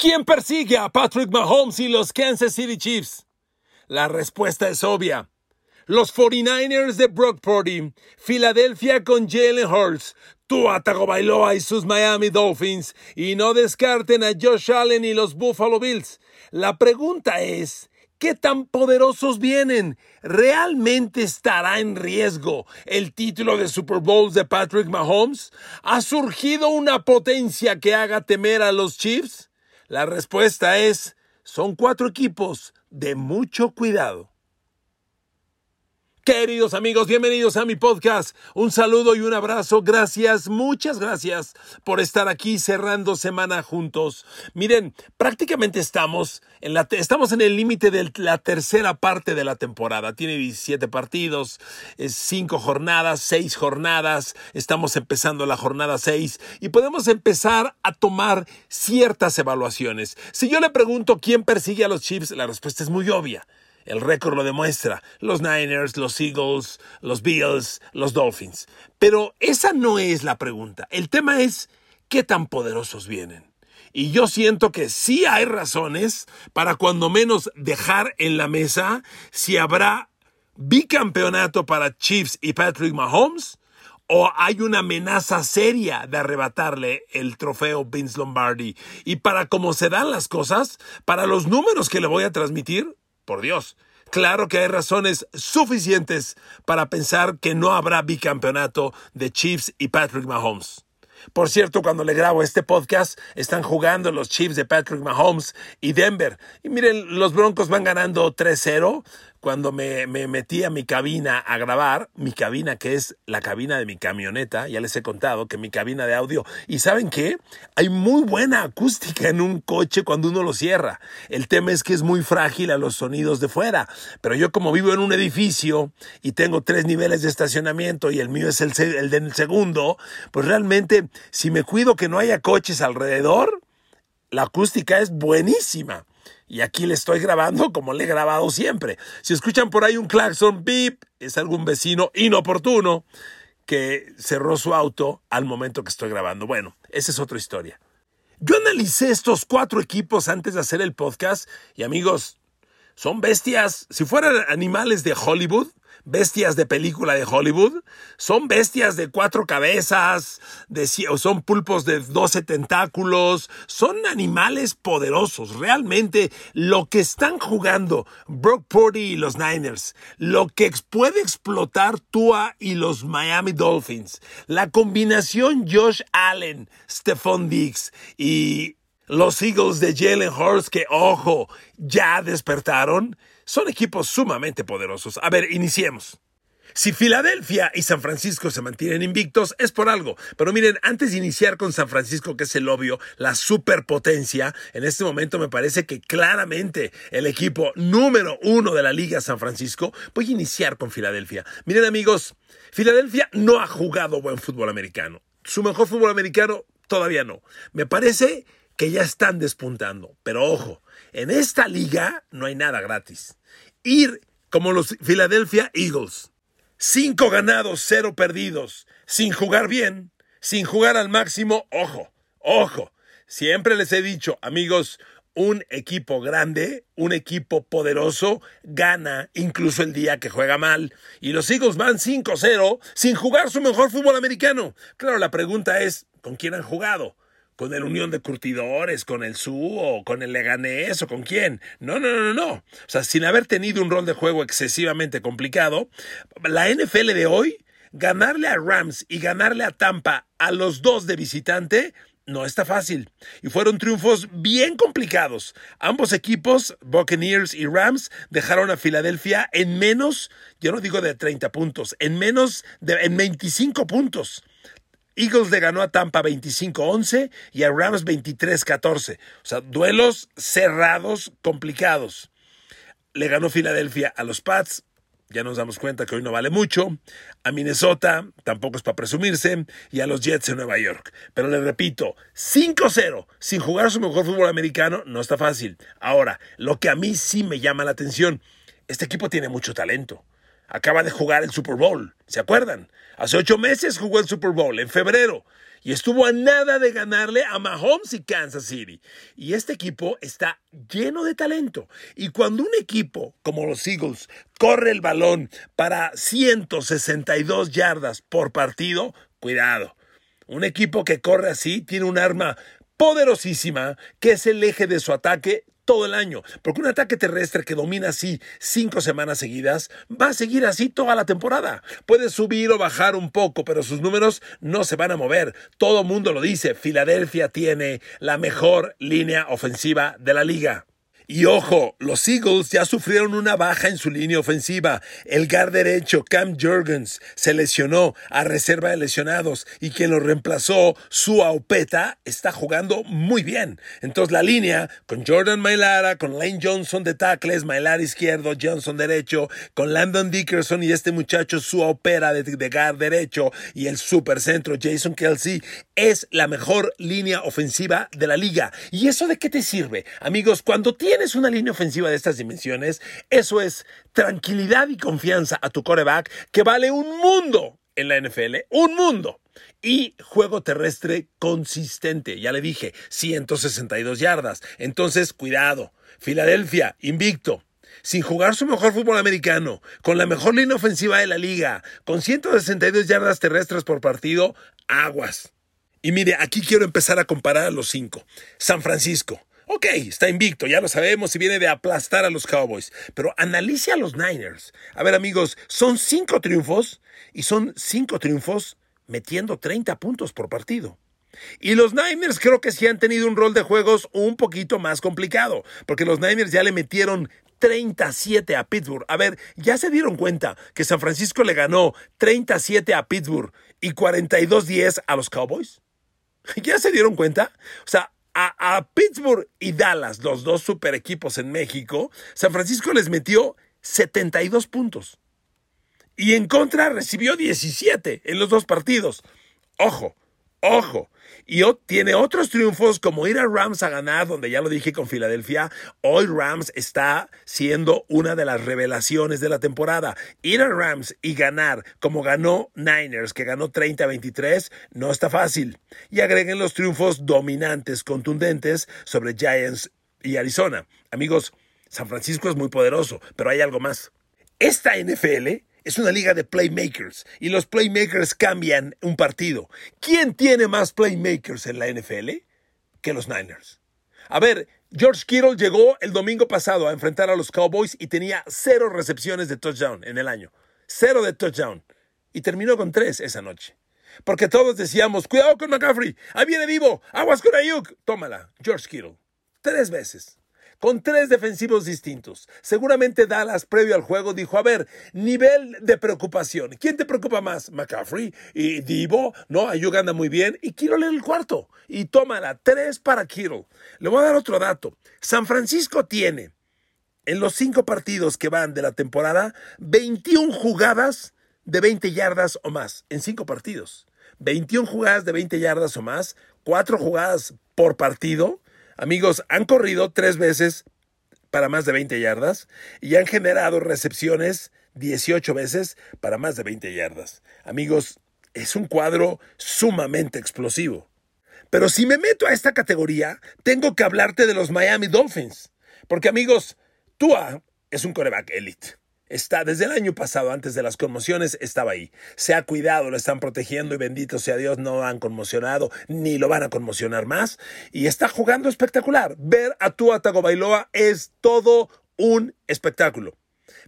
¿Quién persigue a Patrick Mahomes y los Kansas City Chiefs? La respuesta es obvia. Los 49ers de Brock Purdy, Filadelfia con Jalen Hurts, Tua Tagovailoa y sus Miami Dolphins, y no descarten a Josh Allen y los Buffalo Bills. La pregunta es, ¿qué tan poderosos vienen? ¿Realmente estará en riesgo el título de Super Bowl de Patrick Mahomes? ¿Ha surgido una potencia que haga temer a los Chiefs? La respuesta es, son cuatro equipos de mucho cuidado. Queridos amigos, bienvenidos a mi podcast. Un saludo y un abrazo. Gracias, muchas gracias por estar aquí cerrando semana juntos. Miren, prácticamente estamos en, la, estamos en el límite de la tercera parte de la temporada. Tiene 17 partidos, 5 jornadas, 6 jornadas. Estamos empezando la jornada 6 y podemos empezar a tomar ciertas evaluaciones. Si yo le pregunto quién persigue a los Chiefs, la respuesta es muy obvia. El récord lo demuestra. Los Niners, los Eagles, los Bills, los Dolphins. Pero esa no es la pregunta. El tema es qué tan poderosos vienen. Y yo siento que sí hay razones para cuando menos dejar en la mesa si habrá bicampeonato para Chiefs y Patrick Mahomes o hay una amenaza seria de arrebatarle el trofeo Vince Lombardi. Y para cómo se dan las cosas, para los números que le voy a transmitir, por Dios. Claro que hay razones suficientes para pensar que no habrá bicampeonato de Chiefs y Patrick Mahomes. Por cierto, cuando le grabo este podcast, están jugando los Chiefs de Patrick Mahomes y Denver. Y miren, los Broncos van ganando 3-0 cuando me, metí a mi cabina a grabar, mi cabina que es la cabina de mi camioneta, ya les he contado que mi cabina de audio, y ¿saben qué? Hay muy buena acústica en un coche cuando uno lo cierra. El tema es que es muy frágil a los sonidos de fuera, pero yo como vivo en un edificio y tengo tres niveles de estacionamiento y el mío es el, el del segundo, pues realmente si me cuido que no haya coches alrededor, la acústica es buenísima. Y aquí le estoy grabando como le he grabado siempre. Si escuchan por ahí un claxon beep, es algún vecino inoportuno que cerró su auto al momento que estoy grabando. Bueno, esa es otra historia. Yo analicé estos cuatro equipos antes de hacer el podcast y amigos, son bestias. Si fueran animales de Hollywood, bestias de película de Hollywood, son bestias de cuatro cabezas, son pulpos de doce tentáculos, son animales poderosos. Realmente lo que están jugando Brock Purdy y los Niners, lo que puede explotar Tua y los Miami Dolphins, la combinación Josh Allen, Stephon Diggs y los Eagles de Jalen Hurts que, ojo, ya despertaron son equipos sumamente poderosos. A ver, iniciemos. Si Filadelfia y San Francisco se mantienen invictos, es por algo. Pero miren, antes de iniciar con San Francisco, que es el obvio, la superpotencia, en este momento me parece que claramente el equipo número uno de la Liga San Francisco, voy a iniciar con Filadelfia. Miren amigos, Filadelfia no ha jugado buen fútbol americano. Su mejor fútbol americano todavía no. Me parece que ya están despuntando. Pero ojo, en esta liga no hay nada gratis ir como los Philadelphia Eagles. Cinco ganados, cero perdidos, sin jugar bien, sin jugar al máximo, ojo, ojo. Siempre les he dicho, amigos, un equipo grande, un equipo poderoso, gana incluso el día que juega mal. Y los Eagles van 5-0 sin jugar su mejor fútbol americano. Claro, la pregunta es, ¿con quién han jugado? Con el Unión de Curtidores, con el SU o con el Leganés o con quién. No, no, no, no. O sea, sin haber tenido un rol de juego excesivamente complicado, la NFL de hoy, ganarle a Rams y ganarle a Tampa a los dos de visitante, no está fácil. Y fueron triunfos bien complicados. Ambos equipos, Buccaneers y Rams, dejaron a Filadelfia en menos, yo no digo de 30 puntos, en menos de en 25 puntos Eagles le ganó a Tampa 25-11 y a Rams 23-14. O sea, duelos cerrados, complicados. Le ganó Filadelfia a los Pats ya nos damos cuenta que hoy no vale mucho. A Minnesota tampoco es para presumirse. Y a los Jets en Nueva York. Pero le repito, 5-0 sin jugar su mejor fútbol americano no está fácil. Ahora, lo que a mí sí me llama la atención, este equipo tiene mucho talento. Acaba de jugar el Super Bowl, ¿se acuerdan? Hace ocho meses jugó el Super Bowl, en febrero y estuvo a nada de ganarle a Mahomes y Kansas City. Y este equipo está lleno de talento. Y cuando un equipo como los Eagles corre el balón para 162 yardas por partido, cuidado. Un equipo que corre así tiene un arma poderosísima que es el eje de su ataque todo el año. Porque un ataque terrestre que domina así cinco semanas seguidas va a seguir así toda la temporada. Puede subir o bajar un poco, pero sus números no se van a mover. Todo mundo lo dice. Filadelfia tiene la mejor línea ofensiva de la liga. Y ojo, los Eagles ya sufrieron una baja en su línea ofensiva. El guard derecho, Cam Jurgens, se lesionó a reserva de lesionados y quien lo reemplazó, su Aupeta, está jugando muy bien. Entonces la línea, con Jordan Mailara, con Lane Johnson de tackles, Mailara izquierdo, Johnson derecho, con Landon Dickerson y este muchacho, su Opera de, de guard derecho y el supercentro, Jason Kelsey, es la mejor línea ofensiva de la liga. ¿Y eso de qué te sirve? Amigos, cuando tienes una línea ofensiva de estas dimensiones, eso es tranquilidad y confianza a tu coreback que vale un mundo en la NFL, un mundo. Y juego terrestre consistente, ya le dije, 162 yardas. Entonces, cuidado. Filadelfia, invicto, sin jugar su mejor fútbol americano, con la mejor línea ofensiva de la liga, con 162 yardas terrestres por partido, aguas. Y mire, aquí quiero empezar a comparar a los cinco. San Francisco, Ok, está invicto, ya lo sabemos y viene de aplastar a los Cowboys. Pero analice a los Niners. A ver, amigos, son cinco triunfos y son cinco triunfos metiendo 30 puntos por partido. Y los Niners creo que sí han tenido un rol de juegos un poquito más complicado, porque los Niners ya le metieron 37 a Pittsburgh. A ver, ¿ya se dieron cuenta que San Francisco le ganó 37 a Pittsburgh y 42-10 a los Cowboys? ¿Ya se dieron cuenta? O sea, a, Pittsburgh y Dallas, los dos super equipos en México, San Francisco les metió 72 puntos. Y en contra recibió 17 en los dos partidos. Ojo, Ojo, y tiene otros triunfos como ir a Rams a ganar, donde ya lo dije con Filadelfia. Hoy Rams está siendo una de las revelaciones de la temporada. Ir a Rams y ganar como ganó Niners, que ganó 30-23, no está fácil. Y agreguen los triunfos dominantes, contundentes sobre Giants y Arizona. Amigos, San Francisco es muy poderoso, pero hay algo más. Esta NFL es una liga de playmakers y los playmakers cambian un partido. ¿Quién tiene más playmakers en la NFL que los Niners? A ver, George Kittle llegó el domingo pasado a enfrentar a los Cowboys y tenía cero recepciones de touchdown en el año. Cero de touchdown. Y terminó con tres esa noche. Porque todos decíamos, cuidado con McCaffrey, ahí viene Divo, aguas con Ayuk. Tómala, George Kittle. Tres veces con tres defensivos distintos. Seguramente Dallas, previo al juego, dijo, a ver, nivel de preocupación. ¿Quién te preocupa más? McCaffrey y Divo, ¿no? Ayuk anda muy bien. Y Kittle en el cuarto. Y tómala, tres para Kittle. Le voy a dar otro dato. San Francisco tiene, en los cinco partidos que van de la temporada, 21 jugadas de 20 yardas o más, en cinco partidos. 21 jugadas de 20 yardas o más, cuatro jugadas por partido Amigos, han corrido tres veces para más de 20 yardas y han generado recepciones 18 veces para más de 20 yardas. Amigos, es un cuadro sumamente explosivo. Pero si me meto a esta categoría, tengo que hablarte de los Miami Dolphins. Porque amigos, Tua es un coreback elite está desde el año pasado, antes de las conmociones, estaba ahí. Se ha cuidado, lo están protegiendo y bendito sea Dios, no han conmocionado ni lo van a conmocionar más. Y está jugando espectacular. Ver a Tua Tagovailoa es todo un espectáculo.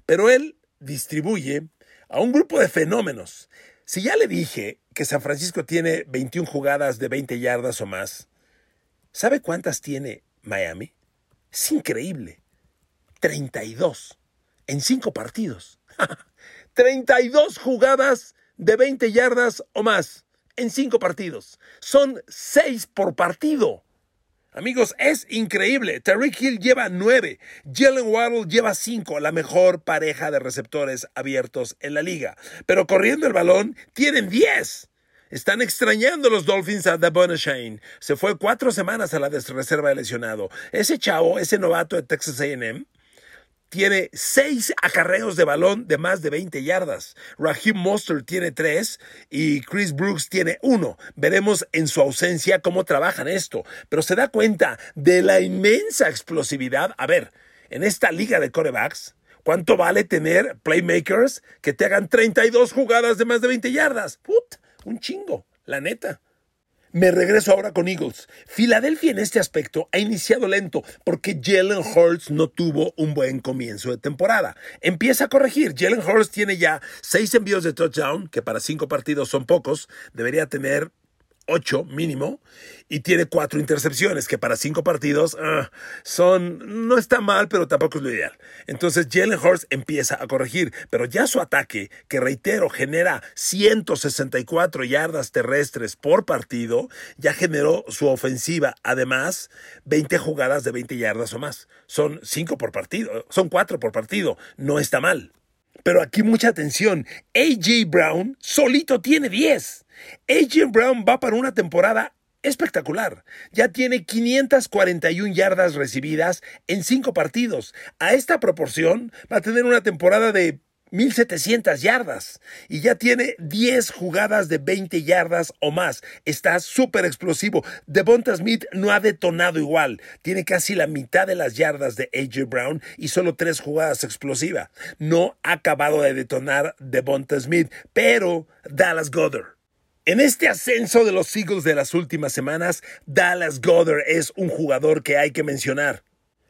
Pero él distribuye a un grupo de fenómenos. Si ya le dije que San Francisco tiene 21 jugadas de 20 yardas o más, ¿sabe cuántas tiene Miami? Es increíble. 32 en cinco partidos. 32 jugadas de 20 yardas o más en cinco partidos. Son seis por partido. Amigos, es increíble. Tariq Hill lleva nueve. Jalen Waddle lleva cinco. La mejor pareja de receptores abiertos en la liga. Pero corriendo el balón, tienen diez. Están extrañando los Dolphins a Devon Shane. Se fue cuatro semanas a la reserva de lesionado. Ese chavo, ese novato de Texas AM, tiene seis acarreos de balón de más de 20 yardas. Raheem Mostert tiene tres y Chris Brooks tiene uno. Veremos en su ausencia cómo trabajan esto. Pero se da cuenta de la inmensa explosividad. A ver, en esta liga de corebacks, ¿cuánto vale tener playmakers que te hagan 32 jugadas de más de 20 yardas? Put un chingo, la neta. Me regreso ahora con Eagles. Filadelfia en este aspecto ha iniciado lento porque Jalen Hurts no tuvo un buen comienzo de temporada. Empieza a corregir. Jalen Hurts tiene ya seis envíos de touchdown, que para cinco partidos son pocos. Debería tener 8 mínimo, y tiene cuatro intercepciones, que para cinco partidos ah, son, no está mal, pero tampoco es lo ideal. Entonces Jalen Hurts empieza a corregir, pero ya su ataque, que reitero, genera 164 yardas terrestres por partido, ya generó su ofensiva, además, 20 jugadas de 20 yardas o más. Son 5 por partido, son 4 por partido, no está mal. Pero aquí mucha atención. AJ Brown solito tiene 10. AJ Brown va para una temporada espectacular. Ya tiene 541 yardas recibidas en 5 partidos. A esta proporción va a tener una temporada de 1700 yardas y ya tiene 10 jugadas de 20 yardas o más. Está súper explosivo. Devonta Smith no ha detonado igual. Tiene casi la mitad de las yardas de AJ Brown y solo 3 jugadas explosivas. No ha acabado de detonar Devonta Smith, pero Dallas Goddard. En este ascenso de los Eagles de las últimas semanas, Dallas Goddard es un jugador que hay que mencionar.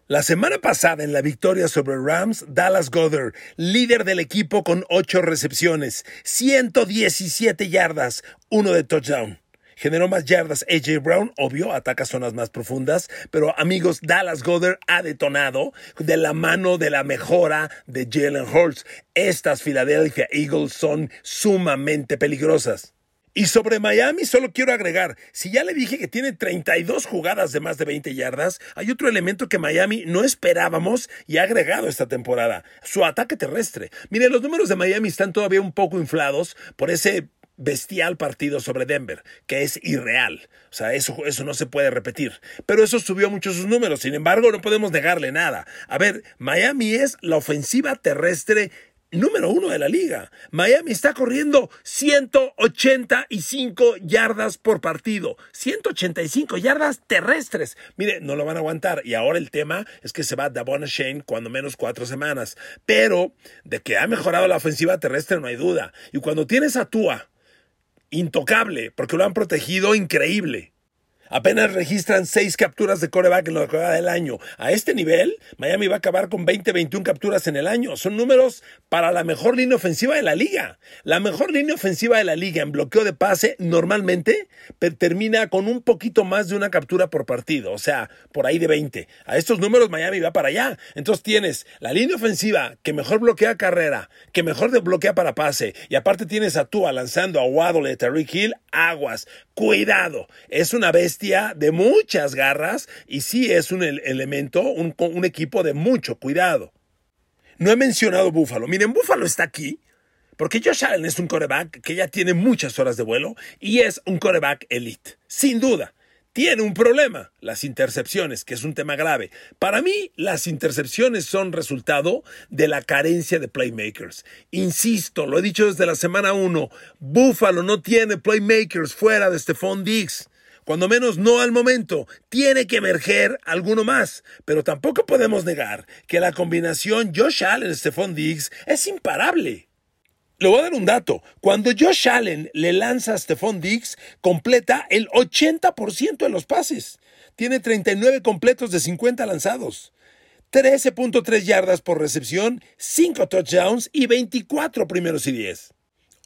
La semana pasada en la victoria sobre Rams, Dallas Goddard, líder del equipo con 8 recepciones, 117 yardas, uno de touchdown. Generó más yardas AJ Brown, obvio, ataca zonas más profundas, pero amigos, Dallas Goddard ha detonado de la mano de la mejora de Jalen Hurts. Estas Philadelphia Eagles son sumamente peligrosas. Y sobre Miami solo quiero agregar, si ya le dije que tiene 32 jugadas de más de 20 yardas, hay otro elemento que Miami no esperábamos y ha agregado esta temporada, su ataque terrestre. Mire, los números de Miami están todavía un poco inflados por ese bestial partido sobre Denver, que es irreal. O sea, eso, eso no se puede repetir. Pero eso subió mucho sus números. Sin embargo, no podemos negarle nada. A ver, Miami es la ofensiva terrestre número uno de la liga. Miami está corriendo 185 yardas por partido. 185 yardas terrestres. Mire, no lo van a aguantar. Y ahora el tema es que se va Davon Shane cuando menos cuatro semanas. Pero de que ha mejorado la ofensiva terrestre no hay duda. Y cuando tienes a Tua, intocable, porque lo han protegido increíble. Apenas registran seis capturas de coreback en lo que del año. A este nivel, Miami va a acabar con 20, 21 capturas en el año. Son números para la mejor línea ofensiva de la liga. La mejor línea ofensiva de la liga en bloqueo de pase normalmente termina con un poquito más de una captura por partido. O sea, por ahí de 20. A estos números Miami va para allá. Entonces tienes la línea ofensiva que mejor bloquea carrera, que mejor bloquea para pase. Y aparte tienes a Tua lanzando a Waddle y Hill. Aguas. Cuidado. Es una bestia de muchas garras y sí es un elemento, un, equipo de mucho cuidado. No he mencionado Búfalo. Miren, Búfalo está aquí porque Josh Allen es un coreback que ya tiene muchas horas de vuelo y es un coreback elite, sin duda tiene un problema, las intercepciones, que es un tema grave. Para mí, las intercepciones son resultado de la carencia de playmakers. Insisto, lo he dicho desde la semana 1, Buffalo no tiene playmakers fuera de Stephon Diggs cuando menos no al momento. Tiene que emerger alguno más, pero tampoco podemos negar que la combinación Josh Allen-Stephon Diggs es imparable. Le voy a dar un dato. Cuando Josh Allen le lanza a Stephon Diggs, completa el 80% de los pases. Tiene 39 completos de 50 lanzados. 13.3 yardas por recepción, 5 touchdowns y 24 primeros y 10.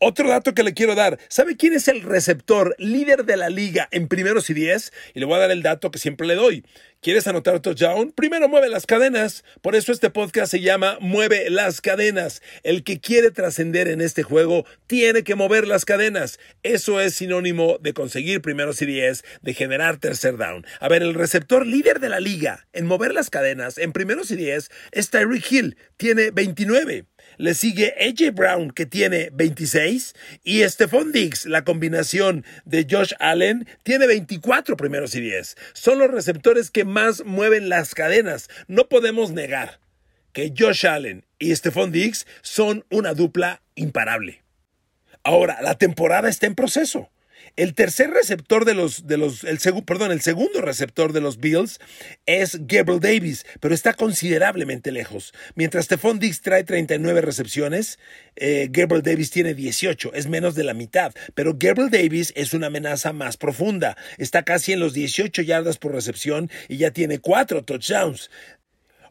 Otro dato que le quiero dar. ¿Sabe quién es el receptor líder de la liga en primeros y diez? Y le voy a dar el dato que siempre le doy. ¿Quieres anotar touchdown? Primero mueve las cadenas. Por eso este podcast se llama Mueve las cadenas. El que quiere trascender en este juego tiene que mover las cadenas. Eso es sinónimo de conseguir primeros y diez, de generar tercer down. A ver, el receptor líder de la liga en mover las cadenas en primeros y diez es Tyreek Hill. Tiene 29. Le sigue AJ Brown, que tiene 26. Y Stephon Diggs, la combinación de Josh Allen, tiene 24 primeros y 10. Son los receptores que más mueven las cadenas. No podemos negar que Josh Allen y Stephon Diggs son una dupla imparable. Ahora, la temporada está en proceso. El tercer receptor de los, de los, el segundo receptor de los Bills es Gabriel Davis, pero está considerablemente lejos. Mientras Stephon Diggs trae 39 recepciones, eh, Gabriel Davis tiene 18, es menos de la mitad. Pero Gabriel Davis es una amenaza más profunda. Está casi en los 18 yardas por recepción y ya tiene cuatro touchdowns.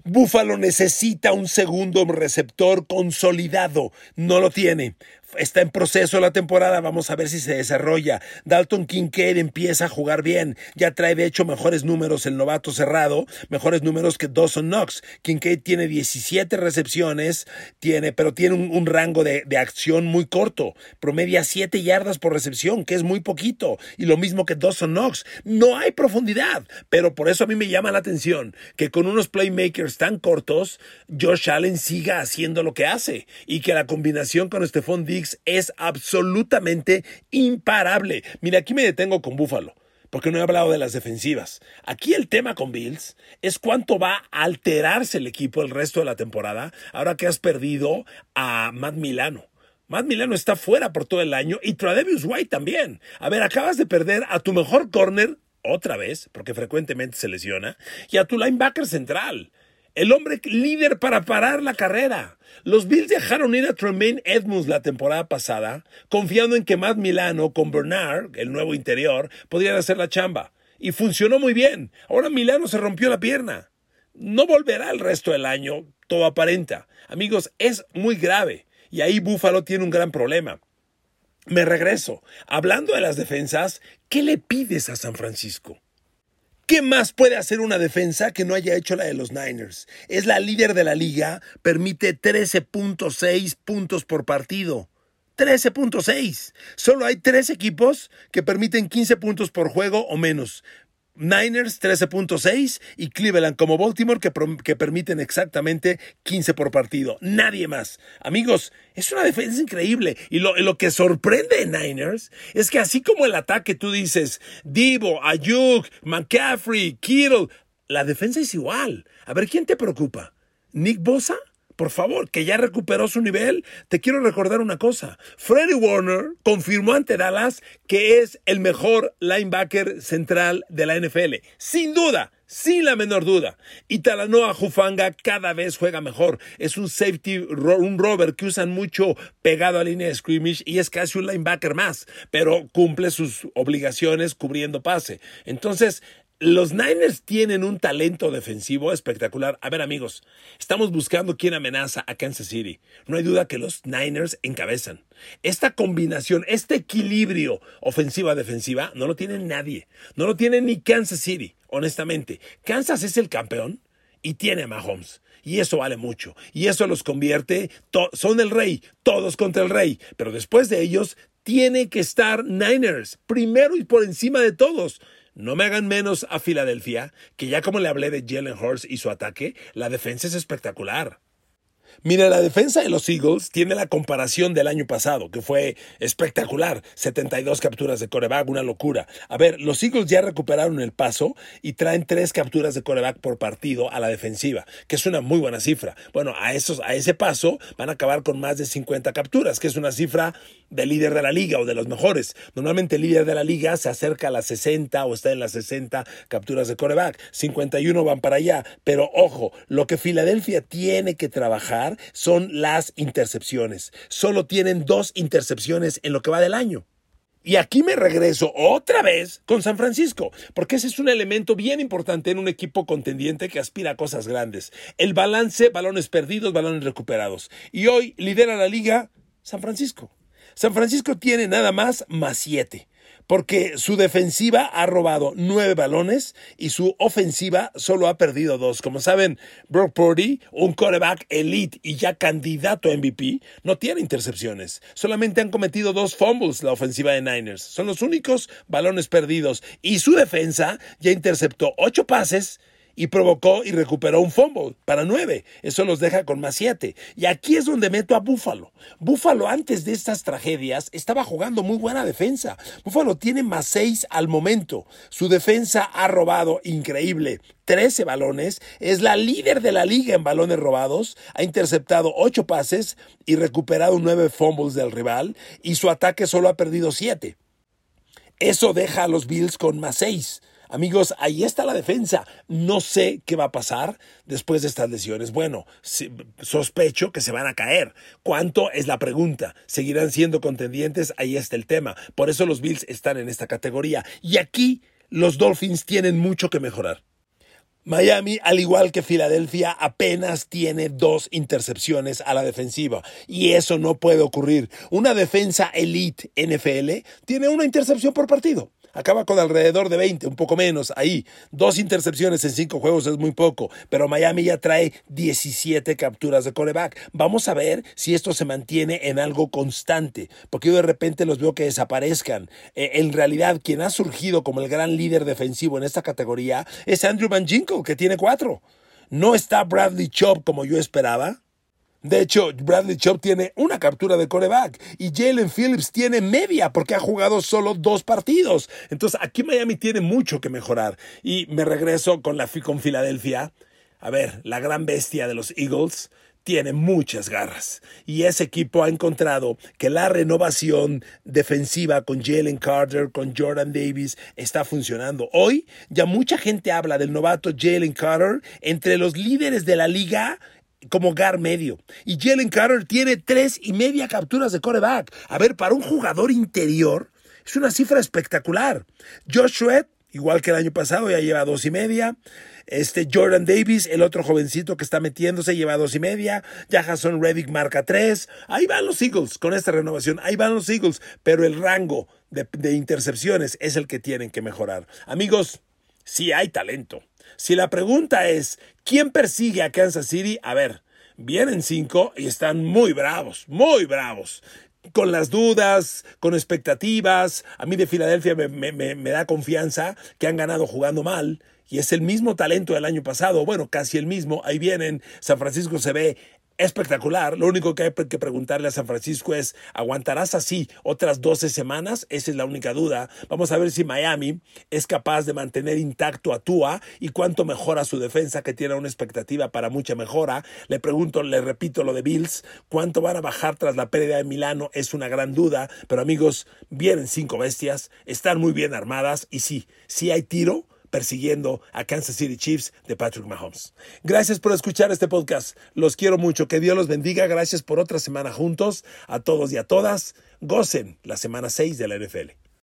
Buffalo necesita un segundo receptor consolidado. No lo tiene está en proceso la temporada, vamos a ver si se desarrolla. Dalton Kincaid empieza a jugar bien, ya trae de hecho mejores números el novato cerrado, mejores números que Dawson Knox. Kincaid tiene 17 recepciones, tiene, pero tiene un, rango de, de, acción muy corto, promedia 7 yardas por recepción, que es muy poquito, y lo mismo que Dawson Knox. No hay profundidad, pero por eso a mí me llama la atención que con unos playmakers tan cortos, Josh Allen siga haciendo lo que hace y que la combinación con Stephon Diggs es absolutamente imparable. Mira, aquí me detengo con Búfalo porque no he hablado de las defensivas. Aquí el tema con Bills es cuánto va a alterarse el equipo el resto de la temporada ahora que has perdido a Matt Milano. Matt Milano está fuera por todo el año y Tradevius White también. A ver, acabas de perder a tu mejor corner otra vez, porque frecuentemente se lesiona, y a tu linebacker central el hombre líder para parar la carrera. Los Bills dejaron ir a Tremaine Edmonds la temporada pasada, confiando en que Matt Milano con Bernard, el nuevo interior, podrían hacer la chamba. Y funcionó muy bien. Ahora Milano se rompió la pierna. No volverá el resto del año, todo aparenta. Amigos, es muy grave. Y ahí Buffalo tiene un gran problema. Me regreso. Hablando de las defensas, ¿qué le pides a San Francisco? ¿Qué más puede hacer una defensa que no haya hecho la de los Niners? Es la líder de la liga, permite 13.6 puntos por partido. 13.6. Solo hay tres equipos que permiten 15 puntos por juego o menos. Niners 13.6 y Cleveland como Baltimore que, permiten exactamente 15 por partido. Nadie más. Amigos, es una defensa increíble. Y lo, que sorprende en Niners es que así como el ataque tú dices, Divo, Ayuk, McCaffrey, Kittle, la defensa es igual. A ver, ¿quién te preocupa? ¿Nick Bosa? Por favor, que ya recuperó su nivel. Te quiero recordar una cosa. Freddie Warner confirmó ante Dallas que es el mejor linebacker central de la NFL. Sin duda, sin la menor duda. Y Talanoa Jufanga cada vez juega mejor. Es un safety, un rover que usan mucho pegado a línea de scrimmage y es casi un linebacker más, pero cumple sus obligaciones cubriendo pase. Entonces, los Niners tienen un talento defensivo espectacular. A ver amigos, estamos buscando quién amenaza a Kansas City. No hay duda que los Niners encabezan. Esta combinación, este equilibrio ofensiva-defensiva, no lo tiene nadie. No lo tiene ni Kansas City, honestamente. Kansas es el campeón y tiene a Mahomes. Y eso vale mucho. Y eso los convierte, son el rey, todos contra el rey. Pero después de ellos, tiene que estar Niners, primero y por encima de todos. No me hagan menos a Filadelfia, que ya como le hablé de Jalen Hurts y su ataque, la defensa es espectacular. Mira, la defensa de los Eagles tiene la comparación del año pasado, que fue espectacular. 72 capturas de coreback, una locura. A ver, los Eagles ya recuperaron el paso y traen tres capturas de coreback por partido a la defensiva, que es una muy buena cifra. Bueno, a, esos, a ese paso van a acabar con más de 50 capturas, que es una cifra de líder de la liga o de los mejores. Normalmente el líder de la liga se acerca a las 60 o está en las 60 capturas de coreback. 51 van para allá. Pero ojo, lo que Filadelfia tiene que trabajar son las intercepciones. Solo tienen dos intercepciones en lo que va del año. Y aquí me regreso otra vez con San Francisco, porque ese es un elemento bien importante en un equipo contendiente que aspira a cosas grandes. El balance, balones perdidos, balones recuperados. Y hoy lidera la liga San Francisco. San Francisco tiene nada más más 7 porque su defensiva ha robado nueve balones y su ofensiva solo ha perdido dos. Como saben, Brock Purdy, un quarterback elite y ya candidato a MVP, no tiene intercepciones. Solamente han cometido dos fumbles la ofensiva de Niners. Son los únicos balones perdidos y su defensa ya interceptó ocho pases y provocó y recuperó un fumble para nueve. Eso los deja con más siete. Y aquí es donde meto a Búfalo. Búfalo antes de estas tragedias estaba jugando muy buena defensa. Búfalo tiene más seis al momento. Su defensa ha robado increíble 13 balones, es la líder de la liga en balones robados, ha interceptado 8 pases y recuperado 9 fumbles del rival y su ataque solo ha perdido 7. Eso deja a los Bills con más 6. Amigos, ahí está la defensa. No sé qué va a pasar después de estas lesiones. Bueno, sospecho que se van a caer. ¿Cuánto es la pregunta? ¿Seguirán siendo contendientes? Ahí está el tema. Por eso los Bills están en esta categoría. Y aquí los Dolphins tienen mucho que mejorar. Miami, al igual que Filadelfia, apenas tiene dos intercepciones a la defensiva. Y eso no puede ocurrir. Una defensa elite NFL tiene una intercepción por partido acaba con alrededor de 20, un poco menos ahí. Dos intercepciones en cinco juegos es muy poco, pero Miami ya trae 17 capturas de coreback. Vamos a ver si esto se mantiene en algo constante, porque yo de repente los veo que desaparezcan. Eh, en realidad, quien ha surgido como el gran líder defensivo en esta categoría es Andrew Van que tiene cuatro. No está Bradley Chubb como yo esperaba. De hecho, Bradley Chubb tiene una captura de coreback y Jalen Phillips tiene media porque ha jugado solo dos partidos. Entonces, aquí Miami tiene mucho que mejorar. Y me regreso con la con Filadelfia. A ver, la gran bestia de los Eagles tiene muchas garras y ese equipo ha encontrado que la renovación defensiva con Jalen Carter, con Jordan Davis está funcionando. Hoy ya mucha gente habla del novato Jalen Carter entre los líderes de la liga como gar medio. Y Jalen Carter tiene tres y media capturas de coreback. A ver, para un jugador interior es una cifra espectacular. Josh igual que el año pasado, ya lleva dos y media. Este Jordan Davis, el otro jovencito que está metiéndose, lleva dos y media. Ya Jason Reddick marca tres. Ahí van los Eagles con esta renovación. Ahí van los Eagles. Pero el rango de, de intercepciones es el que tienen que mejorar. Amigos, sí hay talento. Si la pregunta es, ¿quién persigue a Kansas City? A ver, vienen cinco y están muy bravos, muy bravos. Con las dudas, con expectativas. A mí de Filadelfia me, da confianza que han ganado jugando mal y es el mismo talento del año pasado, bueno, casi el mismo, ahí vienen, San Francisco se ve espectacular. Lo único que hay que preguntarle a San Francisco es, ¿aguantarás así otras 12 semanas? Esa es la única duda. Vamos a ver si Miami es capaz de mantener intacto a Tua y cuánto mejora su defensa, que tiene una expectativa para mucha mejora. Le pregunto, le repito lo de Bills, ¿cuánto van a bajar tras la pérdida de Milano? Es una gran duda, pero amigos, vienen cinco bestias, están muy bien armadas y sí, sí hay tiro persiguiendo a Kansas City Chiefs de Patrick Mahomes. Gracias por escuchar este podcast. Los quiero mucho. Que Dios los bendiga. Gracias por otra semana juntos. A todos y a todas. Gocen la semana 6 de la NFL.